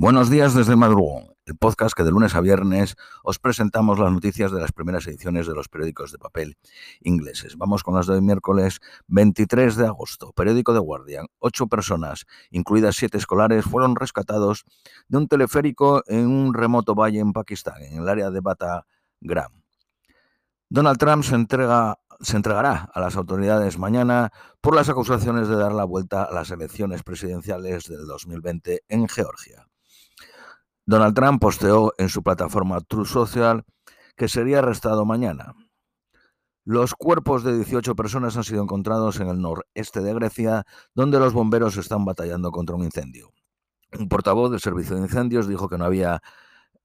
Buenos días desde Madrugón, el podcast que de lunes a viernes os presentamos las noticias de las primeras ediciones de los periódicos de papel ingleses. Vamos con las de hoy miércoles 23 de agosto. Periódico de Guardian. Ocho personas, incluidas siete escolares, fueron rescatados de un teleférico en un remoto valle en Pakistán, en el área de Batagram. Donald Trump se entrega se entregará a las autoridades mañana por las acusaciones de dar la vuelta a las elecciones presidenciales del 2020 en Georgia. Donald Trump posteó en su plataforma True Social que sería arrestado mañana. Los cuerpos de 18 personas han sido encontrados en el noreste de Grecia, donde los bomberos están batallando contra un incendio. Un portavoz del Servicio de Incendios dijo que no había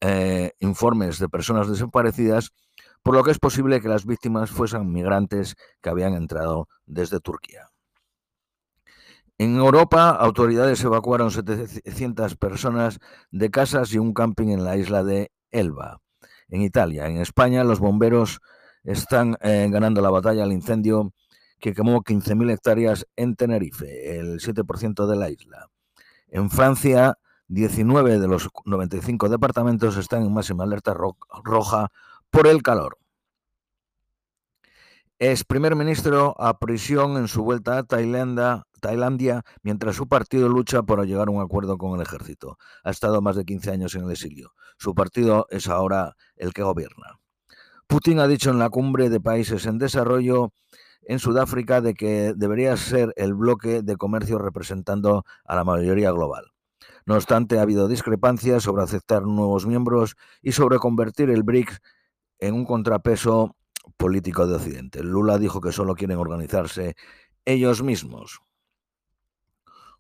eh, informes de personas desaparecidas, por lo que es posible que las víctimas fuesen migrantes que habían entrado desde Turquía. En Europa, autoridades evacuaron 700 personas de casas y un camping en la isla de Elba. En Italia, en España, los bomberos están eh, ganando la batalla al incendio que quemó 15.000 hectáreas en Tenerife, el 7% de la isla. En Francia, 19 de los 95 departamentos están en máxima alerta roja por el calor. Es primer ministro a prisión en su vuelta a Tailandia, Tailandia mientras su partido lucha por llegar a un acuerdo con el ejército. Ha estado más de 15 años en el exilio. Su partido es ahora el que gobierna. Putin ha dicho en la cumbre de países en desarrollo en Sudáfrica de que debería ser el bloque de comercio representando a la mayoría global. No obstante, ha habido discrepancias sobre aceptar nuevos miembros y sobre convertir el BRICS en un contrapeso político de Occidente. Lula dijo que solo quieren organizarse ellos mismos.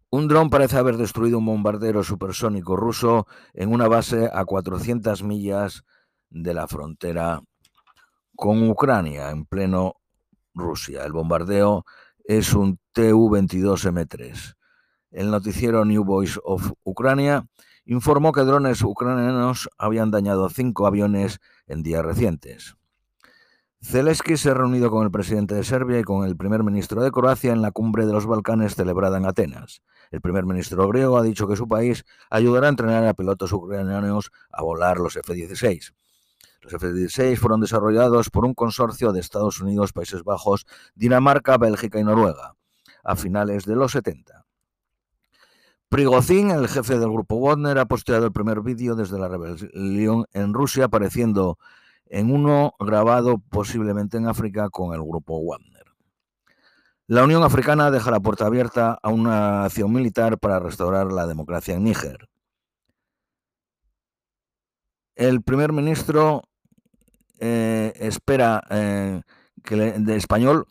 Un dron parece haber destruido un bombardero supersónico ruso en una base a 400 millas de la frontera con Ucrania, en pleno Rusia. El bombardeo es un Tu-22M3. El noticiero New Voice of Ucrania informó que drones ucranianos habían dañado cinco aviones en días recientes. Zelensky se ha reunido con el presidente de Serbia y con el primer ministro de Croacia en la cumbre de los Balcanes celebrada en Atenas. El primer ministro griego ha dicho que su país ayudará a entrenar a pilotos ucranianos a volar los F-16. Los F-16 fueron desarrollados por un consorcio de Estados Unidos, Países Bajos, Dinamarca, Bélgica y Noruega a finales de los 70. Prigozhin, el jefe del grupo Wagner, ha posteado el primer vídeo desde la rebelión en Rusia, apareciendo en uno grabado posiblemente en África con el grupo Wagner. La Unión Africana deja la puerta abierta a una acción militar para restaurar la democracia en Níger. El primer ministro eh, espera eh, que de español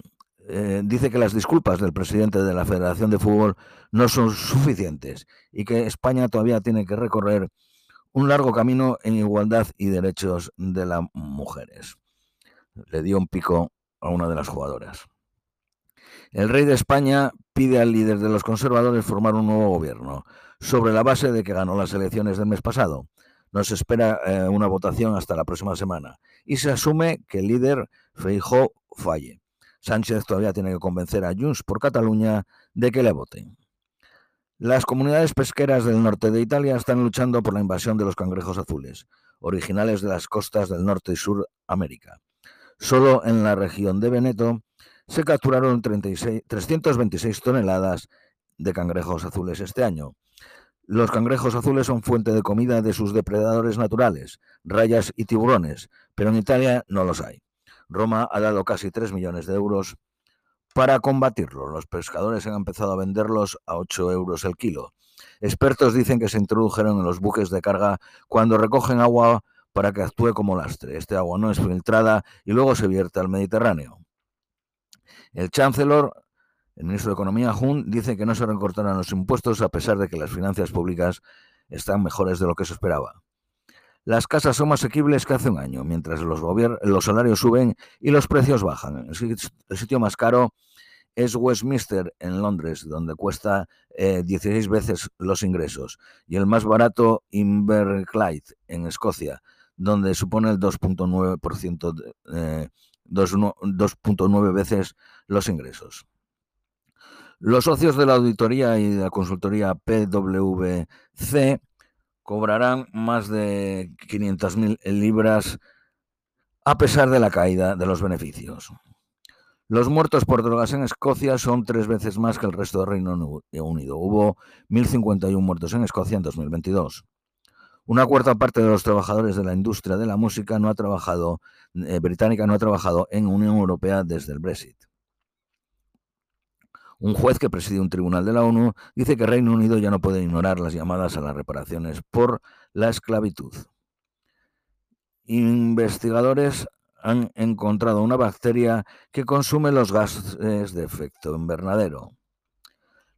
eh, dice que las disculpas del presidente de la Federación de Fútbol no son suficientes y que España todavía tiene que recorrer un largo camino en igualdad y derechos de las mujeres. Le dio un pico a una de las jugadoras. El rey de España pide al líder de los conservadores formar un nuevo gobierno, sobre la base de que ganó las elecciones del mes pasado. No se espera eh, una votación hasta la próxima semana y se asume que el líder Feijó falle. Sánchez todavía tiene que convencer a Junts por Cataluña de que le voten. Las comunidades pesqueras del norte de Italia están luchando por la invasión de los cangrejos azules, originales de las costas del norte y sur América. Solo en la región de Veneto se capturaron 326 toneladas de cangrejos azules este año. Los cangrejos azules son fuente de comida de sus depredadores naturales, rayas y tiburones, pero en Italia no los hay. Roma ha dado casi 3 millones de euros para combatirlo. Los pescadores han empezado a venderlos a 8 euros el kilo. Expertos dicen que se introdujeron en los buques de carga cuando recogen agua para que actúe como lastre. Este agua no es filtrada y luego se vierte al Mediterráneo. El chancellor, el ministro de Economía, Hun, dice que no se recortarán los impuestos a pesar de que las finanzas públicas están mejores de lo que se esperaba. Las casas son más asequibles que hace un año, mientras los, salarios suben y los precios bajan. El sitio más caro es Westminster en Londres, donde cuesta 16 eh, veces los ingresos, y el más barato Inverclyde en Escocia, donde supone el 2.9%, 2.9 eh, veces los ingresos. Los socios de la auditoría y de la consultoría PwC cobrarán más de 500.000 libras a pesar de la caída de los beneficios. Los muertos por drogas en Escocia son tres veces más que el resto del Reino Unido. Hubo 1.051 muertos en Escocia en 2022. Una cuarta parte de los trabajadores de la industria de la música no ha trabajado, eh, británica no ha trabajado en Unión Europea desde el Brexit. Un juez que preside un tribunal de la ONU dice que Reino Unido ya no puede ignorar las llamadas a las reparaciones por la esclavitud. Investigadores han encontrado una bacteria que consume los gases de efecto invernadero.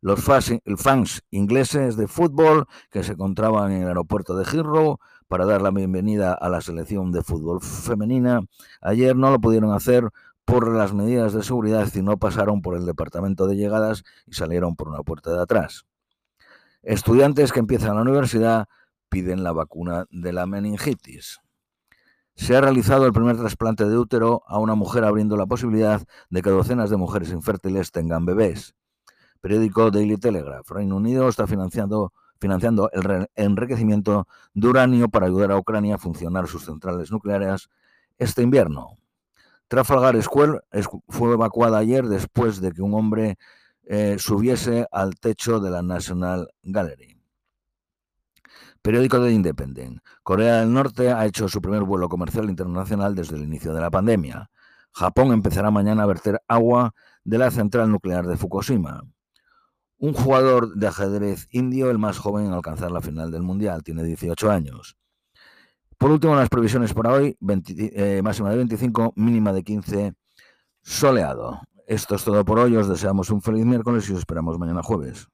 Los fans ingleses de fútbol que se encontraban en el aeropuerto de Heathrow para dar la bienvenida a la selección de fútbol femenina, ayer no lo pudieron hacer por las medidas de seguridad y no pasaron por el departamento de llegadas y salieron por una puerta de atrás. Estudiantes que empiezan la universidad piden la vacuna de la meningitis. Se ha realizado el primer trasplante de útero a una mujer abriendo la posibilidad de que docenas de mujeres infértiles tengan bebés. Periódico Daily Telegraph. Reino Unido está financiando, financiando el enriquecimiento de uranio para ayudar a Ucrania a funcionar sus centrales nucleares este invierno. Trafalgar Square fue evacuada ayer después de que un hombre eh, subiese al techo de la National Gallery. Periódico de Independent. Corea del Norte ha hecho su primer vuelo comercial internacional desde el inicio de la pandemia. Japón empezará mañana a verter agua de la central nuclear de Fukushima. Un jugador de ajedrez indio, el más joven en alcanzar la final del Mundial, tiene 18 años. Por último, las previsiones para hoy, eh, máxima de 25, mínima de 15, soleado. Esto es todo por hoy, os deseamos un feliz miércoles y os esperamos mañana jueves.